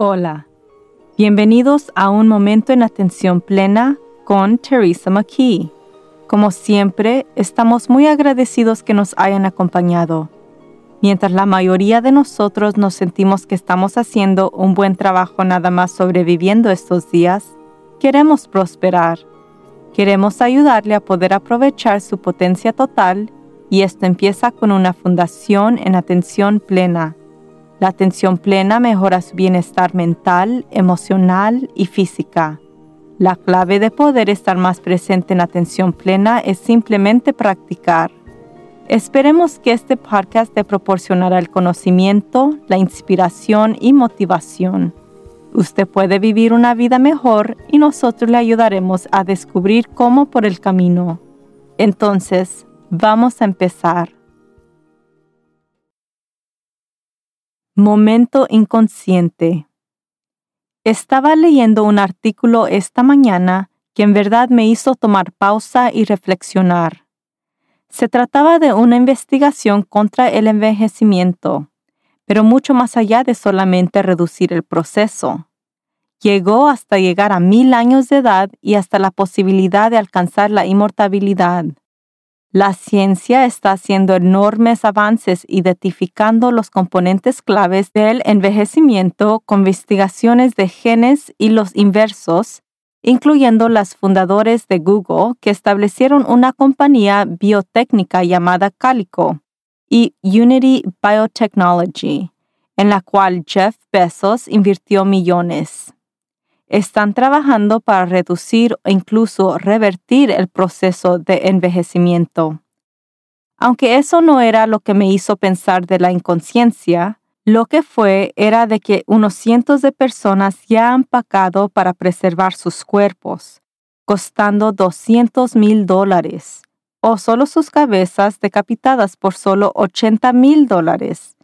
Hola, bienvenidos a un momento en atención plena con Teresa McKee. Como siempre, estamos muy agradecidos que nos hayan acompañado. Mientras la mayoría de nosotros nos sentimos que estamos haciendo un buen trabajo nada más sobreviviendo estos días, queremos prosperar. Queremos ayudarle a poder aprovechar su potencia total y esto empieza con una fundación en atención plena la atención plena mejora su bienestar mental, emocional y física. La clave de poder estar más presente en atención plena es simplemente practicar. Esperemos que este podcast te proporcionará el conocimiento, la inspiración y motivación. Usted puede vivir una vida mejor y nosotros le ayudaremos a descubrir cómo por el camino. Entonces, vamos a empezar. Momento inconsciente. Estaba leyendo un artículo esta mañana que en verdad me hizo tomar pausa y reflexionar. Se trataba de una investigación contra el envejecimiento, pero mucho más allá de solamente reducir el proceso. Llegó hasta llegar a mil años de edad y hasta la posibilidad de alcanzar la inmortalidad. La ciencia está haciendo enormes avances identificando los componentes claves del envejecimiento con investigaciones de genes y los inversos, incluyendo las fundadores de Google que establecieron una compañía biotécnica llamada Calico y Unity Biotechnology, en la cual Jeff Bezos invirtió millones están trabajando para reducir o incluso revertir el proceso de envejecimiento. Aunque eso no era lo que me hizo pensar de la inconsciencia, lo que fue era de que unos cientos de personas ya han pagado para preservar sus cuerpos, costando 200 mil dólares, o solo sus cabezas decapitadas por solo 80 mil dólares,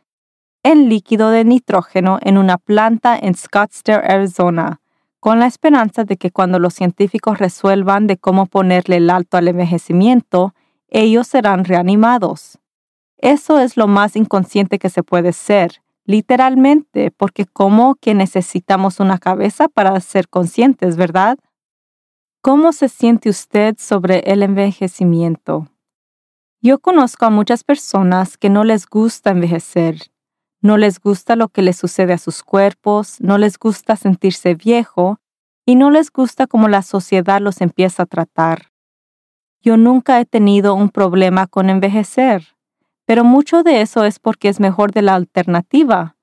en líquido de nitrógeno en una planta en Scottsdale, Arizona, con la esperanza de que cuando los científicos resuelvan de cómo ponerle el alto al envejecimiento, ellos serán reanimados. Eso es lo más inconsciente que se puede ser, literalmente, porque como que necesitamos una cabeza para ser conscientes, ¿verdad? ¿Cómo se siente usted sobre el envejecimiento? Yo conozco a muchas personas que no les gusta envejecer, no les gusta lo que les sucede a sus cuerpos, no les gusta sentirse viejo y no les gusta cómo la sociedad los empieza a tratar. Yo nunca he tenido un problema con envejecer, pero mucho de eso es porque es mejor de la alternativa,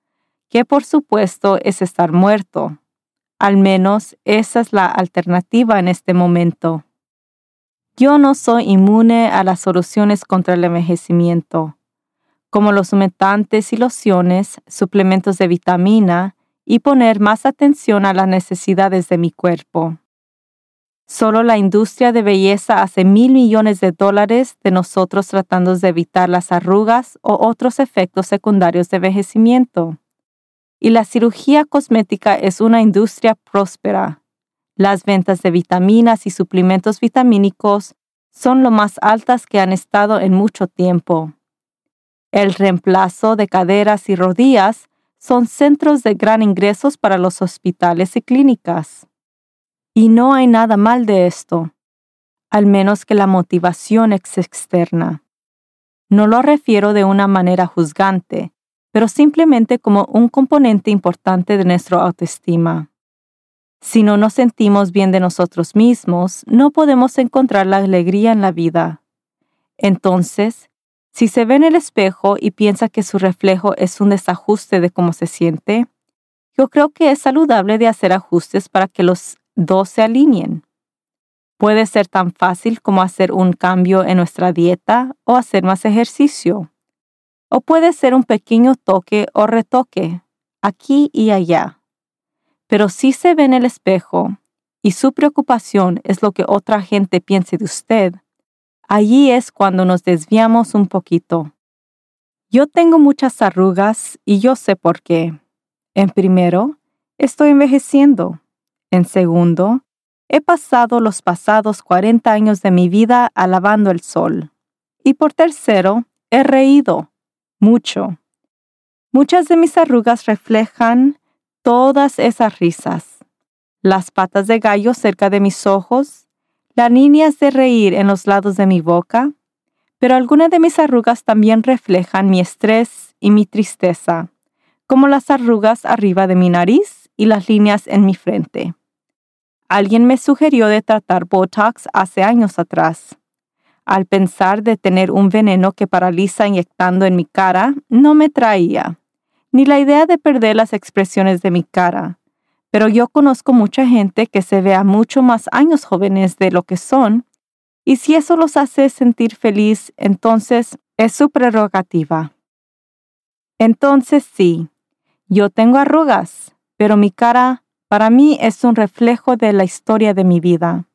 que por supuesto es estar muerto. Al menos esa es la alternativa en este momento. Yo no soy inmune a las soluciones contra el envejecimiento como los humectantes y lociones, suplementos de vitamina y poner más atención a las necesidades de mi cuerpo. Solo la industria de belleza hace mil millones de dólares de nosotros tratando de evitar las arrugas o otros efectos secundarios de envejecimiento. Y la cirugía cosmética es una industria próspera. Las ventas de vitaminas y suplementos vitamínicos son lo más altas que han estado en mucho tiempo. El reemplazo de caderas y rodillas son centros de gran ingresos para los hospitales y clínicas. Y no hay nada mal de esto, al menos que la motivación es externa. No lo refiero de una manera juzgante, pero simplemente como un componente importante de nuestra autoestima. Si no nos sentimos bien de nosotros mismos, no podemos encontrar la alegría en la vida. Entonces, si se ve en el espejo y piensa que su reflejo es un desajuste de cómo se siente, yo creo que es saludable de hacer ajustes para que los dos se alineen. Puede ser tan fácil como hacer un cambio en nuestra dieta o hacer más ejercicio. O puede ser un pequeño toque o retoque, aquí y allá. Pero si se ve en el espejo y su preocupación es lo que otra gente piense de usted, allí es cuando nos desviamos un poquito. Yo tengo muchas arrugas y yo sé por qué. En primero, estoy envejeciendo. En segundo, he pasado los pasados 40 años de mi vida alabando el sol. Y por tercero, he reído mucho. Muchas de mis arrugas reflejan todas esas risas, las patas de gallo cerca de mis ojos, las líneas de reír en los lados de mi boca, pero algunas de mis arrugas también reflejan mi estrés y mi tristeza, como las arrugas arriba de mi nariz y las líneas en mi frente. Alguien me sugirió de tratar Botox hace años atrás. Al pensar de tener un veneno que paraliza inyectando en mi cara, no me traía, ni la idea de perder las expresiones de mi cara. Pero yo conozco mucha gente que se vea mucho más años jóvenes de lo que son, y si eso los hace sentir feliz, entonces es su prerrogativa. Entonces sí, yo tengo arrugas, pero mi cara para mí es un reflejo de la historia de mi vida.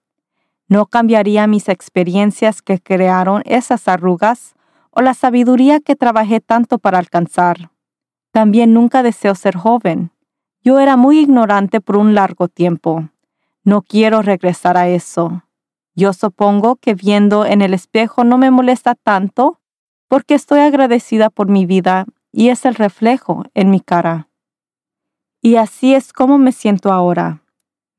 No cambiaría mis experiencias que crearon esas arrugas o la sabiduría que trabajé tanto para alcanzar. También nunca deseo ser joven. Yo era muy ignorante por un largo tiempo. No quiero regresar a eso. Yo supongo que viendo en el espejo no me molesta tanto porque estoy agradecida por mi vida y es el reflejo en mi cara. Y así es como me siento ahora.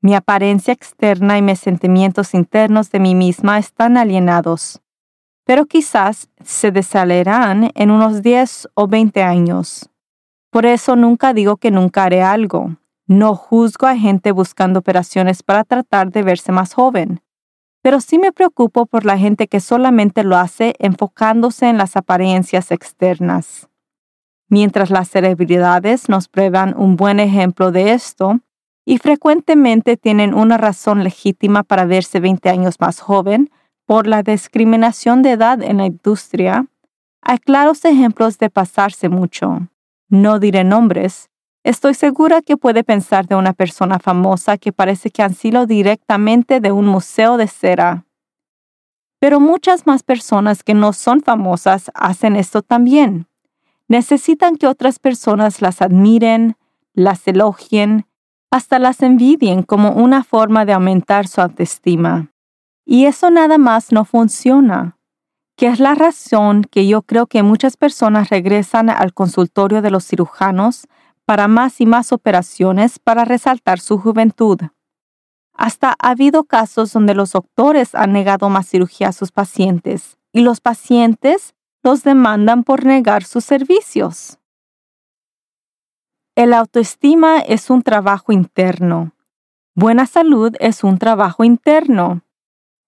Mi apariencia externa y mis sentimientos internos de mí misma están alienados, pero quizás se desalerán en unos 10 o 20 años. Por eso nunca digo que nunca haré algo. No juzgo a gente buscando operaciones para tratar de verse más joven, pero sí me preocupo por la gente que solamente lo hace enfocándose en las apariencias externas. Mientras las celebridades nos prueban un buen ejemplo de esto, y frecuentemente tienen una razón legítima para verse 20 años más joven por la discriminación de edad en la industria, hay claros ejemplos de pasarse mucho. No diré nombres. Estoy segura que puede pensar de una persona famosa que parece que han sido directamente de un museo de cera. Pero muchas más personas que no son famosas hacen esto también necesitan que otras personas las admiren, las elogien, hasta las envidien como una forma de aumentar su autoestima. Y eso nada más no funciona, que es la razón que yo creo que muchas personas regresan al consultorio de los cirujanos para más y más operaciones para resaltar su juventud. Hasta ha habido casos donde los doctores han negado más cirugía a sus pacientes y los pacientes los demandan por negar sus servicios. El autoestima es un trabajo interno. Buena salud es un trabajo interno.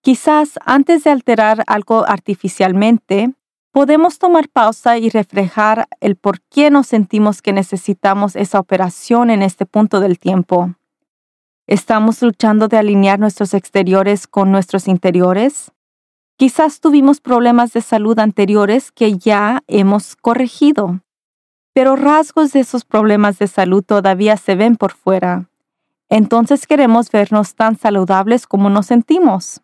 Quizás antes de alterar algo artificialmente, podemos tomar pausa y reflejar el por qué nos sentimos que necesitamos esa operación en este punto del tiempo. ¿Estamos luchando de alinear nuestros exteriores con nuestros interiores? Quizás tuvimos problemas de salud anteriores que ya hemos corregido, pero rasgos de esos problemas de salud todavía se ven por fuera. Entonces queremos vernos tan saludables como nos sentimos.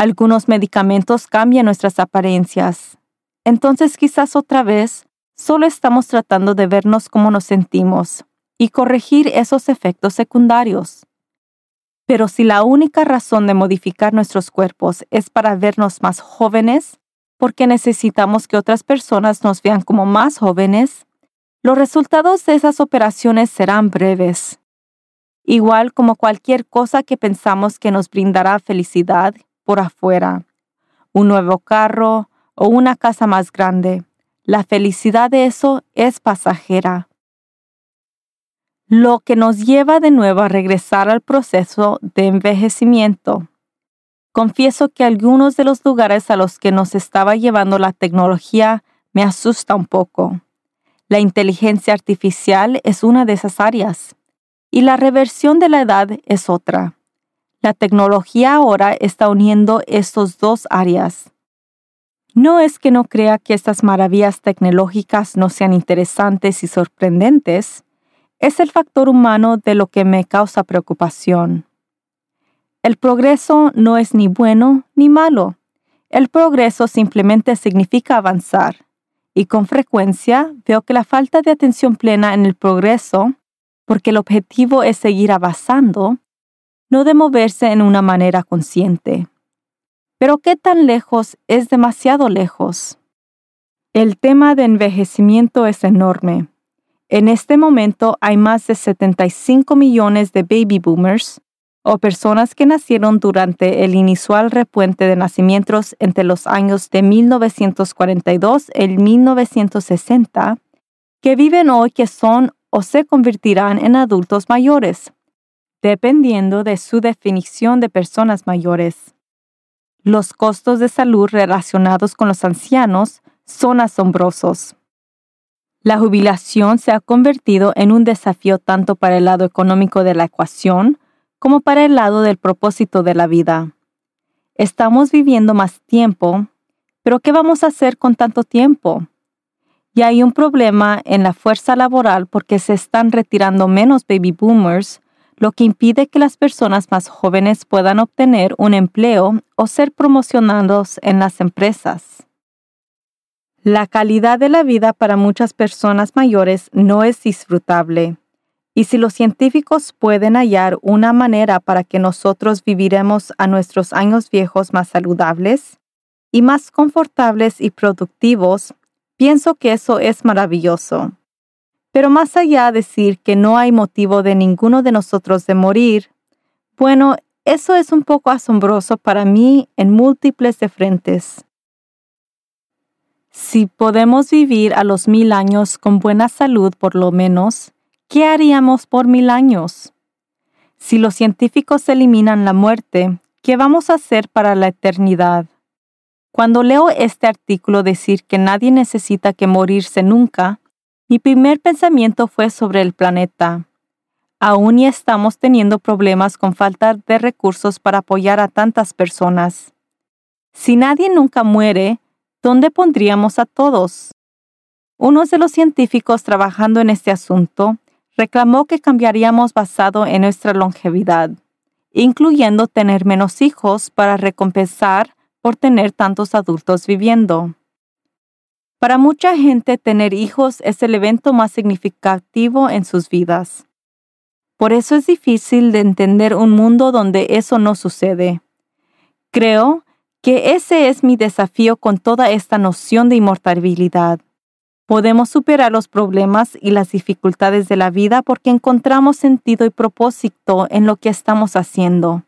Algunos medicamentos cambian nuestras apariencias. Entonces quizás otra vez solo estamos tratando de vernos como nos sentimos y corregir esos efectos secundarios. Pero si la única razón de modificar nuestros cuerpos es para vernos más jóvenes, porque necesitamos que otras personas nos vean como más jóvenes, los resultados de esas operaciones serán breves. Igual como cualquier cosa que pensamos que nos brindará felicidad por afuera, un nuevo carro o una casa más grande, la felicidad de eso es pasajera lo que nos lleva de nuevo a regresar al proceso de envejecimiento. Confieso que algunos de los lugares a los que nos estaba llevando la tecnología me asusta un poco. La inteligencia artificial es una de esas áreas y la reversión de la edad es otra. La tecnología ahora está uniendo estos dos áreas. No es que no crea que estas maravillas tecnológicas no sean interesantes y sorprendentes, es el factor humano de lo que me causa preocupación. El progreso no es ni bueno ni malo. El progreso simplemente significa avanzar. Y con frecuencia veo que la falta de atención plena en el progreso, porque el objetivo es seguir avanzando, no de moverse en una manera consciente. Pero ¿qué tan lejos es demasiado lejos? El tema de envejecimiento es enorme En este momento hay más de 75 millones de baby boomers o personas que nacieron durante el inicial repuente de nacimientos entre los años de 1942 y 1960 que viven hoy que son o se convertirán en adultos mayores, dependiendo de su definición de personas mayores. Los costos de salud relacionados con los ancianos son asombrosos. La jubilación se ha convertido en un desafío tanto para el lado económico de la ecuación como para el lado del propósito de la vida. Estamos viviendo más tiempo, pero ¿qué vamos a hacer con tanto tiempo? Y hay un problema en la fuerza laboral porque se están retirando menos baby boomers, lo que impide que las personas más jóvenes puedan obtener un empleo o ser promocionados en las empresas. La calidad de la vida para muchas personas mayores no es disfrutable. Y si los científicos pueden hallar una manera para que nosotros viviremos a nuestros años viejos más saludables y más confortables y productivos, pienso que eso es maravilloso. Pero más allá de decir que no hay motivo de ninguno de nosotros de morir, bueno, eso es un poco asombroso para mí en múltiples de frentes. Si podemos vivir a los mil años con buena salud por lo menos, ¿qué haríamos por mil años? Si los científicos eliminan la muerte, ¿qué vamos a hacer para la eternidad? Cuando leo este artículo decir que nadie necesita que morirse nunca, mi primer pensamiento fue sobre el planeta. Aún y estamos teniendo problemas con falta de recursos para apoyar a tantas personas. Si nadie nunca muere, ¿dónde pondríamos a todos? Uno de los científicos trabajando en este asunto reclamó que cambiaríamos basado en nuestra longevidad, incluyendo tener menos hijos para recompensar por tener tantos adultos viviendo. Para mucha gente tener hijos es el evento más significativo en sus vidas. Por eso es difícil de entender un mundo donde eso no sucede. Creo que ese es mi desafío con toda esta noción de inmortalidad. Podemos superar los problemas y las dificultades de la vida porque encontramos sentido y propósito en lo que estamos haciendo.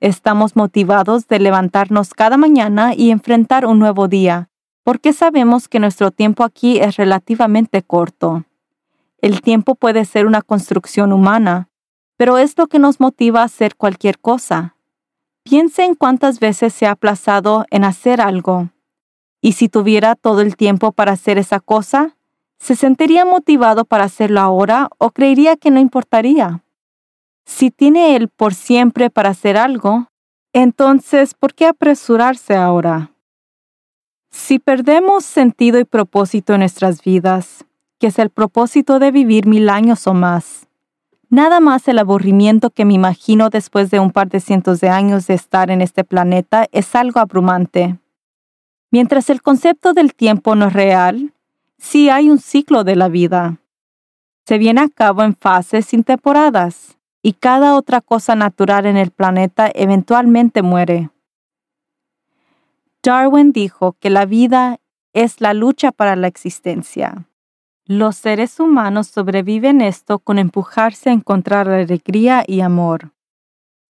Estamos motivados de levantarnos cada mañana y enfrentar un nuevo día, porque sabemos que nuestro tiempo aquí es relativamente corto. El tiempo puede ser una construcción humana, pero es lo que nos motiva a hacer cualquier cosa. Piense en cuántas veces se ha aplazado en hacer algo. Y si tuviera todo el tiempo para hacer esa cosa, ¿se sentiría motivado para hacerlo ahora o creería que no importaría? Si tiene el por siempre para hacer algo, entonces, ¿por qué apresurarse ahora? Si perdemos sentido y propósito en nuestras vidas, que es el propósito de vivir mil años o más, Nada más el aburrimiento que me imagino después de un par de cientos de años de estar en este planeta es algo abrumante. Mientras el concepto del tiempo no es real, sí hay un ciclo de la vida. Se viene a cabo en fases sin temporadas, y cada otra cosa natural en el planeta eventualmente muere. Darwin dijo que la vida es la lucha para la existencia. Los seres humanos sobreviven esto con empujarse a encontrar alegría y amor,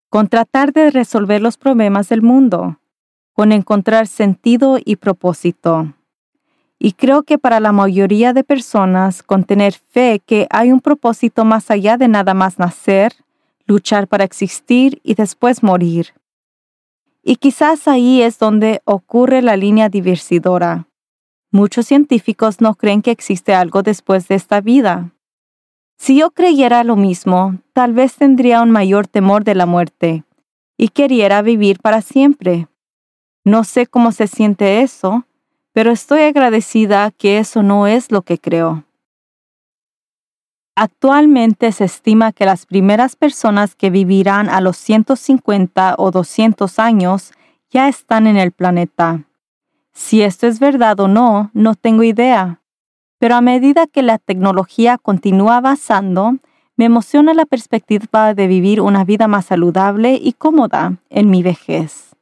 con tratar de resolver los problemas del mundo, con encontrar sentido y propósito. Y creo que para la mayoría de personas, con tener fe que hay un propósito más allá de nada más nacer, luchar para existir y después morir. Y quizás ahí es donde ocurre la línea diversidora Muchos científicos no creen que existe algo después de esta vida. Si yo creyera lo mismo, tal vez tendría un mayor temor de la muerte y queriera vivir para siempre. No sé cómo se siente eso, pero estoy agradecida que eso no es lo que creo. Actualmente se estima que las primeras personas que vivirán a los 150 o 200 años ya están en el planeta. Si esto es verdad o no, no tengo idea. Pero a medida que la tecnología continúa avanzando, me emociona la perspectiva de vivir una vida más saludable y cómoda en mi vejez,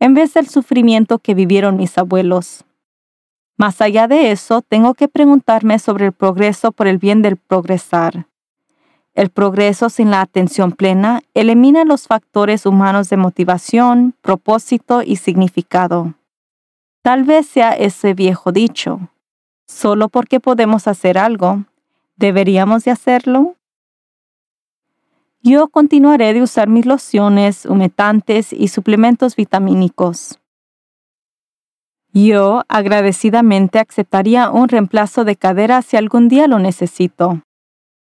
en vez del sufrimiento que vivieron mis abuelos. Más allá de eso, tengo que preguntarme sobre el progreso por el bien del progresar. El progreso sin la atención plena elimina los factores humanos de motivación, propósito y significado. Tal vez sea ese viejo dicho, solo porque podemos hacer algo, ¿deberíamos de hacerlo? Yo continuaré de usar mis lociones, humectantes y suplementos vitamínicos. Yo agradecidamente aceptaría un reemplazo de cadera si algún día lo necesito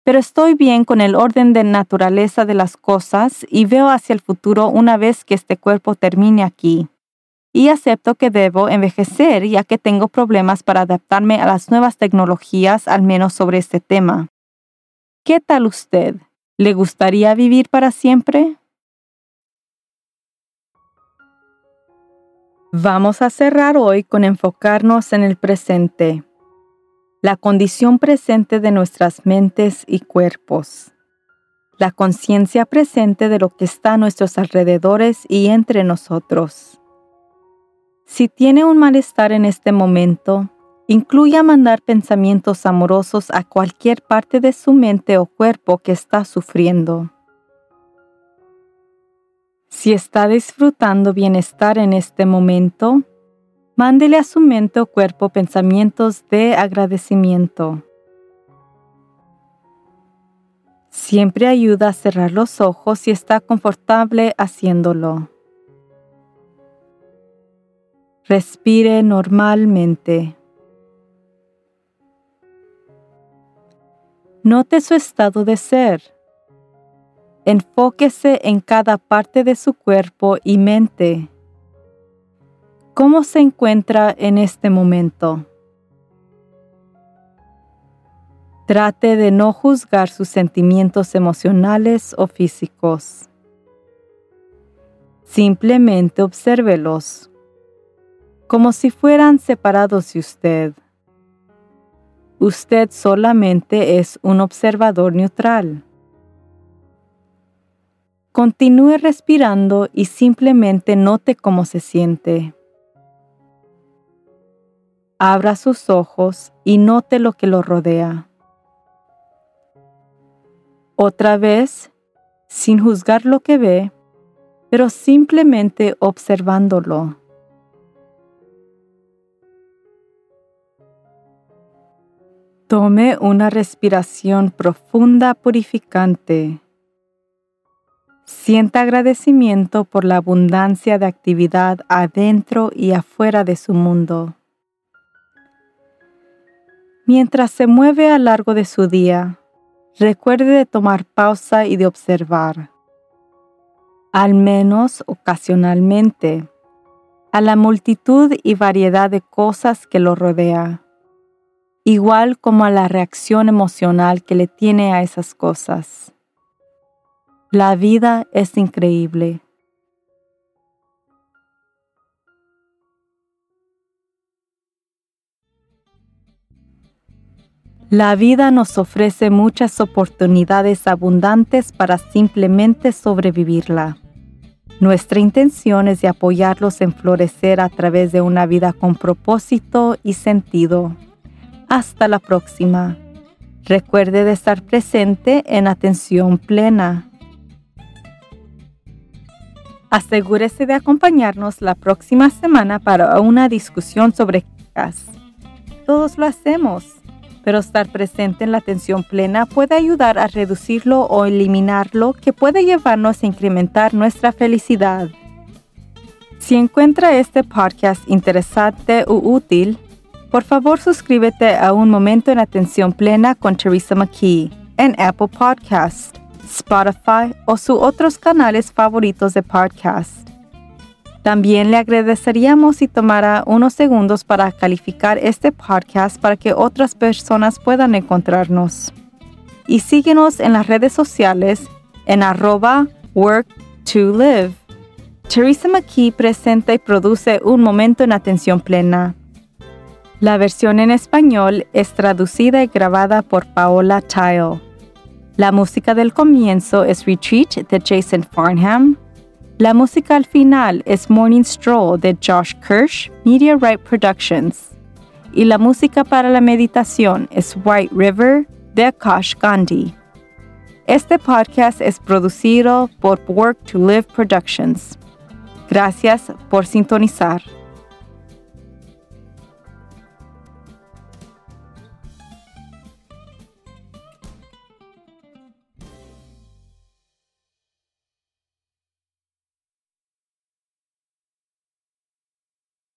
pero estoy bien con el orden de naturaleza de las cosas y veo hacia el futuro una vez que este cuerpo termine aquí. Y acepto que debo envejecer ya que tengo problemas para adaptarme a las nuevas tecnologías, al menos sobre este tema. ¿Qué tal usted? ¿Le gustaría vivir para siempre? Vamos a cerrar hoy con enfocarnos en el presente la condición presente de nuestras mentes y cuerpos, la conciencia presente de lo que está a nuestros alrededores y entre nosotros. Si tiene un malestar en este momento, incluya mandar pensamientos amorosos a cualquier parte de su mente o cuerpo que está sufriendo. Si está disfrutando bienestar en este momento, Mándele a su mente o cuerpo pensamientos de agradecimiento. Siempre ayuda a cerrar los ojos si está confortable haciéndolo. Respire normalmente. Note su estado de ser. Enfóquese en cada parte de su cuerpo y mente. ¿Cómo se encuentra en este momento? Trate de no juzgar sus sentimientos emocionales o físicos. Simplemente obsérvelos, como si fueran separados de usted. Usted solamente es un observador neutral. Continúe respirando y simplemente note cómo se siente. Abra sus ojos y note lo que lo rodea. Otra vez, sin juzgar lo que ve, pero simplemente observándolo. Tome una respiración profunda purificante. Sienta agradecimiento por la abundancia de actividad adentro y afuera de su mundo. Mientras se mueve a lo largo de su día, recuerde de tomar pausa y de observar, al menos ocasionalmente, a la multitud y variedad de cosas que lo rodea, igual como a la reacción emocional que le tiene a esas cosas. La vida es increíble. La vida nos ofrece muchas oportunidades abundantes para simplemente sobrevivirla. Nuestra intención es de apoyarlos en florecer a través de una vida con propósito y sentido. Hasta la próxima. Recuerde de estar presente en atención plena. Asegúrese de acompañarnos la próxima semana para una discusión sobre quejas. Todos lo hacemos pero estar presente en la atención plena puede ayudar a reducirlo o eliminarlo, que puede llevarnos a incrementar nuestra felicidad. Si encuentra este podcast interesante u útil, por favor suscríbete a Un Momento en Atención Plena con Teresa McKee en Apple Podcast, Spotify o sus otros canales favoritos de podcast. También le agradeceríamos si tomara unos segundos para calificar este podcast para que otras personas puedan encontrarnos. Y síguenos en las redes sociales en arroba work to live. Teresa McKee presenta y produce Un Momento en Atención Plena. La versión en español es traducida y grabada por Paola Tile. La música del comienzo es Retreat de Jason Farnham la música al final es Morning Stroll de Josh Kirsch, Media Right Productions. y la música para la meditación es White River de Akash Gandhi. Este podcast es producido por Work to Live Productions. Gracias por sintonizar.